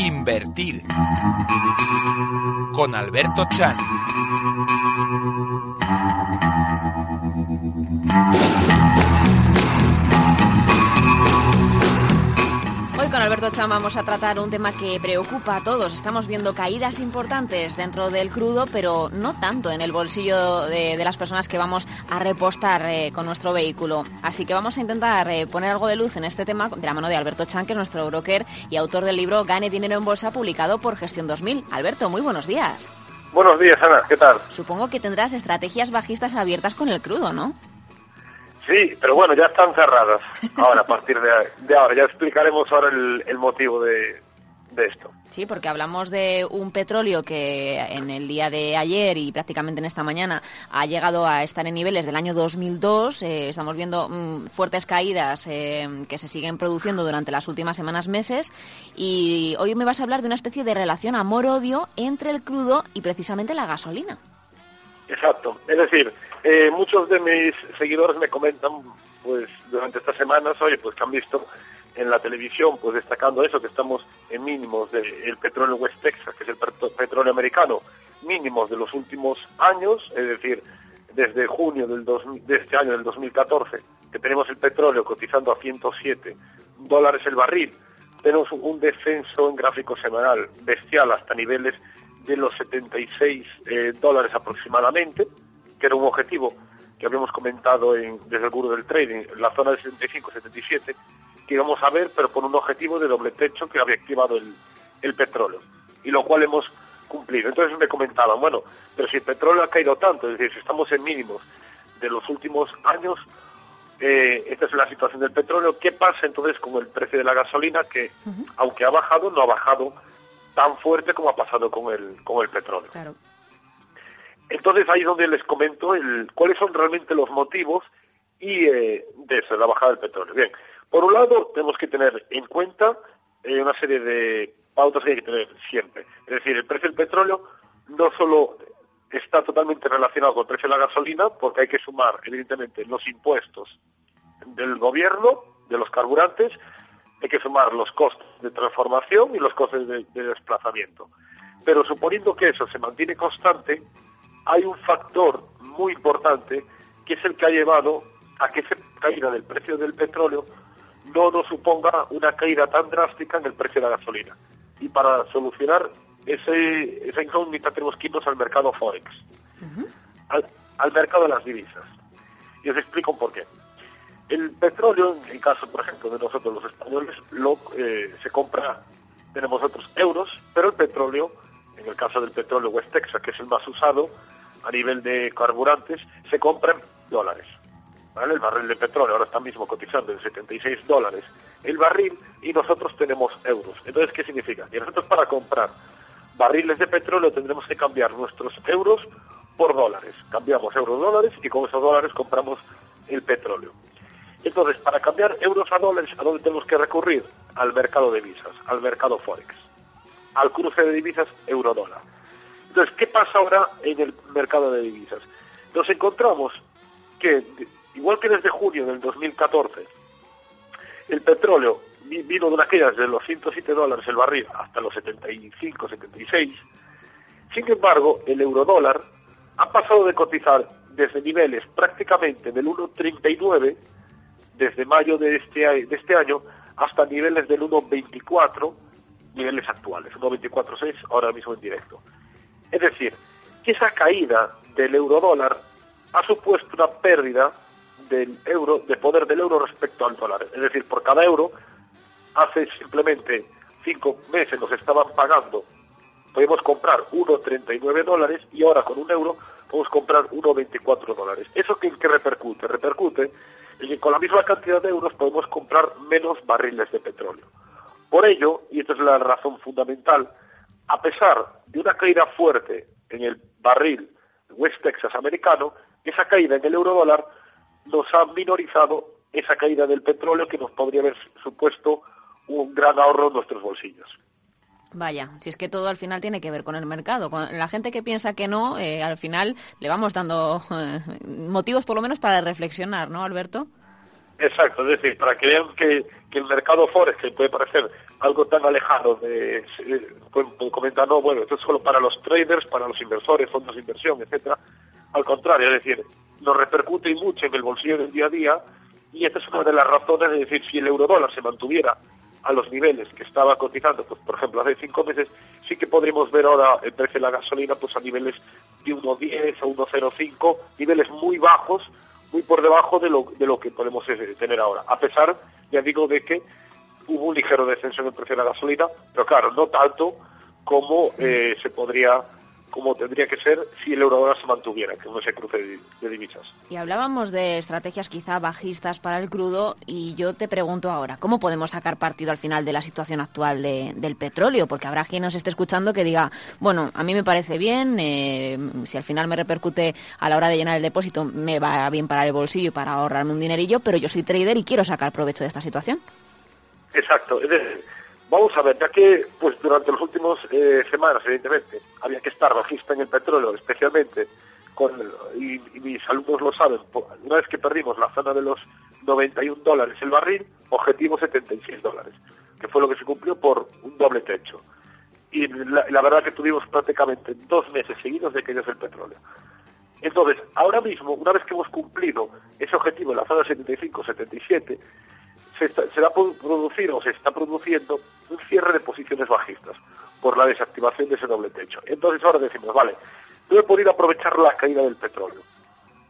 Invertir con Alberto Chan. Con Alberto Chan vamos a tratar un tema que preocupa a todos. Estamos viendo caídas importantes dentro del crudo, pero no tanto en el bolsillo de, de las personas que vamos a repostar eh, con nuestro vehículo. Así que vamos a intentar eh, poner algo de luz en este tema de la mano de Alberto Chan, que es nuestro broker y autor del libro Gane Dinero en Bolsa, publicado por Gestión 2000. Alberto, muy buenos días. Buenos días, Ana, ¿qué tal? Supongo que tendrás estrategias bajistas abiertas con el crudo, ¿no? Sí, pero bueno, ya están cerradas. Ahora, a partir de, ahora, ya explicaremos ahora el, motivo de, de esto. Sí, porque hablamos de un petróleo que en el día de ayer y prácticamente en esta mañana ha llegado a estar en niveles del año 2002. Eh, estamos viendo mm, fuertes caídas eh, que se siguen produciendo durante las últimas semanas, meses. Y hoy me vas a hablar de una especie de relación amor-odio entre el crudo y precisamente la gasolina. Exacto. Es decir, eh, muchos de mis seguidores me comentan, pues, durante estas semanas, oye, pues que han visto en la televisión, pues destacando eso, que estamos en mínimos del petróleo West Texas, que es el petróleo americano, mínimos de los últimos años, es decir, desde junio del dos- de este año, del 2014, que tenemos el petróleo cotizando a 107 dólares el barril, tenemos un descenso en gráfico semanal bestial hasta niveles de los 76 eh, dólares aproximadamente, que era un objetivo que habíamos comentado en, desde el Guru del Trading, en la zona de 75-77, que íbamos a ver, pero con un objetivo de doble techo que había activado el, el petróleo, y lo cual hemos cumplido. Entonces me comentaban, bueno, pero si el petróleo ha caído tanto, es decir, si estamos en mínimos de los últimos años, eh, esta es la situación del petróleo, ¿qué pasa entonces con el precio de la gasolina que, aunque ha bajado, no ha bajado tan fuerte como ha pasado con el, con el petróleo? Claro. Entonces ahí es donde les comento el, cuáles son realmente los motivos y eh, de eso, de la bajada del petróleo. Bien, por un lado tenemos que tener en cuenta eh, una serie de pautas que hay que tener siempre. Es decir, el precio del petróleo no solo está totalmente relacionado con el precio de la gasolina, porque hay que sumar, evidentemente, los impuestos del gobierno, de los carburantes, hay que sumar los costes de transformación y los costes de, de desplazamiento. Pero suponiendo que eso se mantiene constante, hay un factor muy importante que es el que ha llevado a que esa caída del precio del petróleo no nos suponga una caída tan drástica en el precio de la gasolina. Y para solucionar ese, esa incógnita tenemos que irnos al mercado Forex, al, al mercado de las divisas. Y os explico por qué. El petróleo, en el caso, por ejemplo, de nosotros los españoles, lo, eh, se compra, tenemos otros euros, pero el petróleo, en el caso del petróleo West Texas, que es el más usado a nivel de carburantes, se compra en dólares. El barril de petróleo ahora está mismo cotizando en 76 dólares el barril y nosotros tenemos euros. Entonces, ¿qué significa? Que nosotros para comprar barriles de petróleo tendremos que cambiar nuestros euros por dólares. Cambiamos euros dólares y con esos dólares compramos el petróleo. Entonces, para cambiar euros a dólares, ¿a dónde tenemos que recurrir? Al mercado de divisas, al mercado Forex, al cruce de divisas euro-dólar. Entonces, ¿qué pasa ahora en el mercado de divisas? Nos encontramos que, igual que desde junio del 2014, el petróleo vi- vino de una caída desde los 107 dólares el barril hasta los 75, 76. Sin embargo, el eurodólar ha pasado de cotizar desde niveles prácticamente del 1,39 desde mayo de este, de este año hasta niveles del 1,24, niveles actuales, 1,24,6 ahora mismo en directo. Es decir, que esa caída del eurodólar ha supuesto una pérdida del euro, de poder del euro respecto al dólar. Es decir, por cada euro, hace simplemente cinco meses nos estaban pagando, podemos comprar 1,39 dólares y ahora con un euro podemos comprar 1,24 dólares. ¿Eso qué, qué repercute? Repercute que con la misma cantidad de euros podemos comprar menos barriles de petróleo. Por ello, y esta es la razón fundamental, a pesar de una caída fuerte en el barril West Texas americano, esa caída en el euro dólar nos ha minorizado esa caída del petróleo que nos podría haber supuesto un gran ahorro en nuestros bolsillos. Vaya, si es que todo al final tiene que ver con el mercado. Con la gente que piensa que no, eh, al final le vamos dando eh, motivos por lo menos para reflexionar, ¿no, Alberto? Exacto, es decir, para que vean que, que el mercado forex, que puede parecer algo tan alejado de, eh, pueden comentar, no, bueno, esto es solo para los traders, para los inversores, fondos de inversión, etcétera. Al contrario, es decir, nos repercute mucho en el bolsillo del día a día y esta es una de las razones de decir, si el euro dólar se mantuviera a los niveles que estaba cotizando, pues por ejemplo hace cinco meses, sí que podríamos ver ahora el precio de la gasolina pues a niveles de 1.10 a 1.05, niveles muy bajos, muy por debajo de lo, de lo que podemos eh, tener ahora. A pesar, ya digo, de que hubo un ligero descenso en el precio de la gasolina, pero claro, no tanto como eh, se podría como tendría que ser si el euro se mantuviera, que no se cruce de, de, divisas. Y hablábamos de estrategias quizá bajistas para el crudo y yo te pregunto ahora, ¿cómo podemos sacar partido al final de la situación actual de, del petróleo? Porque habrá quien nos esté escuchando que diga, bueno, a mí me parece bien, eh, si al final me repercute a la hora de llenar el depósito, me va bien para el bolsillo y para ahorrarme un dinerillo, pero yo soy trader y quiero sacar provecho de esta situación. Exacto, es decir, Vamos a ver, ya que pues durante las últimas eh, semanas, evidentemente, había que estar bajista en el petróleo, especialmente, con y, mis alumnos lo saben, una vez que perdimos la zona de los 91 dólares el barril, objetivo 76 dólares, que fue lo que se cumplió por un doble techo. Y la, la verdad que tuvimos prácticamente dos meses seguidos de caídas del petróleo. Entonces, ahora mismo, una vez que hemos cumplido ese objetivo en la zona 75-77, se, está, va a producir o se está produciendo un cierre de posiciones bajistas por la desactivación de ese doble techo. Entonces ahora decimos, vale, no he podido aprovechar la caída del petróleo.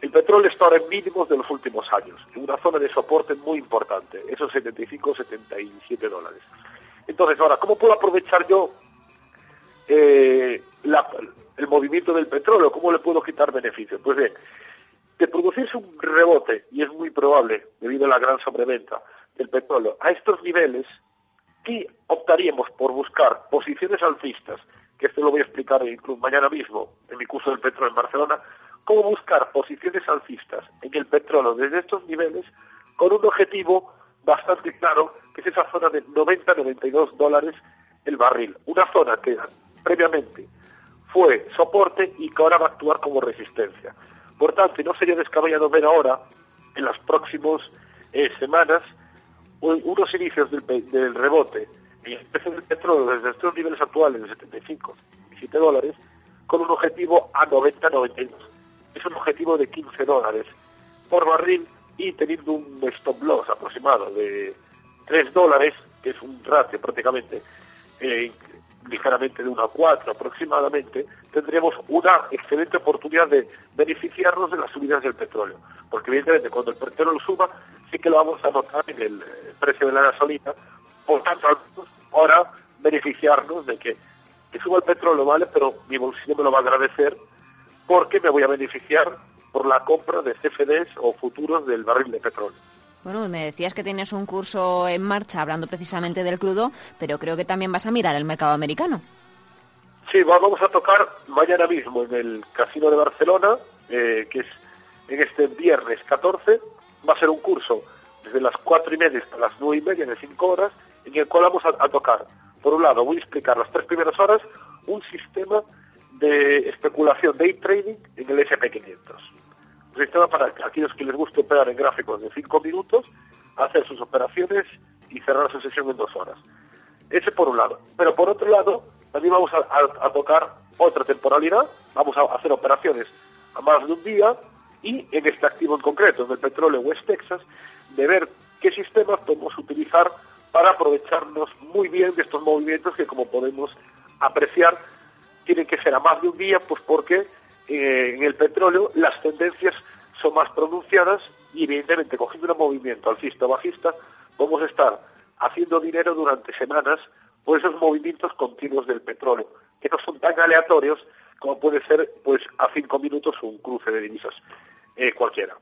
El petróleo está ahora en mínimos de los últimos años, en una zona de soporte muy importante, esos 75, 77 dólares. Entonces ahora, ¿cómo puedo aprovechar yo eh, el movimiento del petróleo? ¿Cómo le puedo quitar beneficios? Pues bien, de producirse un rebote, y es muy probable debido a la gran sobreventa, del petróleo a estos niveles, y optaríamos por buscar posiciones alcistas, que esto lo voy a explicar incluso mañana mismo en mi curso del petróleo en Barcelona, cómo buscar posiciones alcistas en el petróleo desde estos niveles con un objetivo bastante claro, que es esa zona de 90-92 dólares el barril. Una zona que previamente fue soporte y que ahora va a actuar como resistencia. Por tanto, no sería descabellado ver ahora, en las próximas eh, semanas, unos inicios del, del rebote en el precio del petróleo desde estos niveles actuales de 75, 17 dólares, con un objetivo a 90-92. Es un objetivo de 15 dólares por barril y teniendo un stop loss aproximado de 3 dólares, que es un ratio prácticamente eh, ligeramente de 1 a 4 aproximadamente, tendremos una excelente oportunidad de beneficiarnos de las subidas del petróleo. Porque evidentemente cuando el petróleo suba, sí que lo vamos a notar en el precio de la gasolina. Por tanto, ahora beneficiarnos de que, que suba el petróleo, ¿vale? Pero mi bolsillo me lo va a agradecer porque me voy a beneficiar por la compra de CFDs o futuros del barril de petróleo. Bueno, me decías que tienes un curso en marcha hablando precisamente del crudo, pero creo que también vas a mirar el mercado americano. Sí, vamos a tocar mañana mismo en el Casino de Barcelona, eh, que es en este viernes 14. Va a ser un curso desde las cuatro y media hasta las nueve y media de cinco horas, en el cual vamos a, a tocar, por un lado, voy a explicar las tres primeras horas un sistema de especulación, day trading en el SP500 sistema para aquellos que les guste operar en gráficos de 5 minutos, hacer sus operaciones y cerrar su sesión en dos horas. Ese por un lado. Pero por otro lado, también vamos a, a, a tocar otra temporalidad, vamos a hacer operaciones a más de un día y en este activo en concreto, en el petróleo West Texas, de ver qué sistemas podemos utilizar para aprovecharnos muy bien de estos movimientos que como podemos apreciar tienen que ser a más de un día, pues porque eh, en el petróleo las tendencias son más pronunciadas y evidentemente cogiendo un movimiento alcista o bajista vamos a estar haciendo dinero durante semanas por esos movimientos continuos del petróleo, que no son tan aleatorios como puede ser pues a cinco minutos un cruce de divisas eh, cualquiera.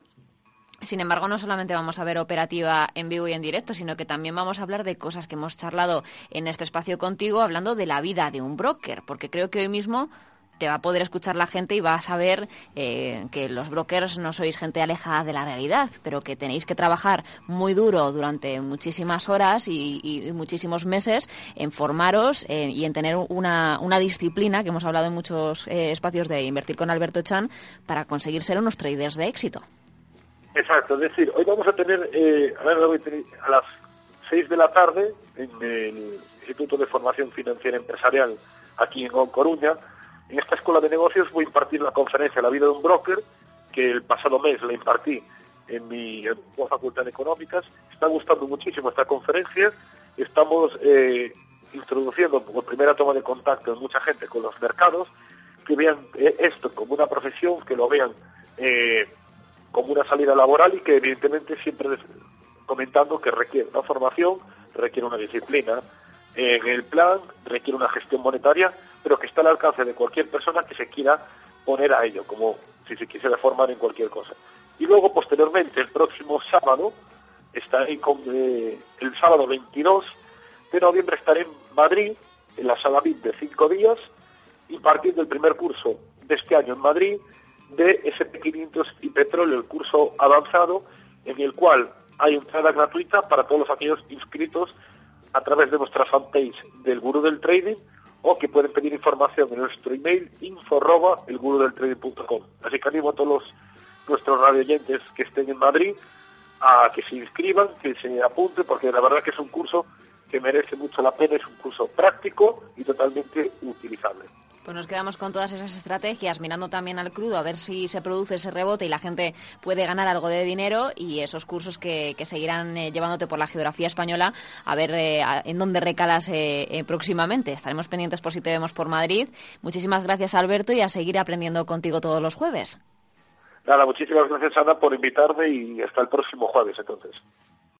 Sin embargo, no solamente vamos a ver operativa en vivo y en directo, sino que también vamos a hablar de cosas que hemos charlado en este espacio contigo, hablando de la vida de un broker, porque creo que hoy mismo te va a poder escuchar la gente y va a saber eh, que los brokers no sois gente alejada de la realidad, pero que tenéis que trabajar muy duro durante muchísimas horas y, muchísimos meses en formaros eh, y en tener una, una, disciplina que hemos hablado en muchos eh, espacios de invertir con Alberto Chan para conseguir ser unos traders de éxito. Exacto, es decir, hoy vamos a tener, ver, a las 6 de la tarde en el Instituto de Formación Financiera Empresarial aquí en Coruña, en esta escuela de negocios voy a impartir la conferencia La vida de un broker, que el pasado mes la impartí en mi, facultad de económicas. Está gustando muchísimo esta conferencia. Estamos eh, introduciendo por primera toma de contacto en mucha gente con los mercados, que vean eh, esto como una profesión, que lo vean eh, como una salida laboral y que evidentemente siempre comentando que requiere una formación, requiere una disciplina en el plan, requiere una gestión monetaria pero que está al alcance de cualquier persona que se quiera poner a ello, como si se quisiera formar en cualquier cosa. Y luego, posteriormente, el próximo sábado, estaré eh, el sábado 22 de noviembre estaré en Madrid, en la sala VIP de cinco días, impartiendo el primer curso de este año en Madrid de SP500 y petróleo, el curso avanzado, en el cual hay entrada gratuita para todos aquellos inscritos a través de nuestra fanpage del Gurú del Trading o que pueden pedir información en nuestro email info arroba Así que animo a todos nuestros radioyentes que estén en Madrid a que se inscriban, que se apunten, porque la verdad que es un curso que merece mucho la pena, es un curso práctico y totalmente utilizable. Pues nos quedamos con todas esas estrategias, mirando también al crudo, a ver si se produce ese rebote y la gente puede ganar algo de dinero y esos cursos que, seguirán eh, llevándote por la geografía española, a ver eh, en dónde recalas eh, próximamente. Estaremos pendientes por si te vemos por Madrid. Muchísimas gracias, Alberto, y a seguir aprendiendo contigo todos los jueves. Nada, muchísimas gracias, Ana, por invitarme y hasta el próximo jueves, entonces.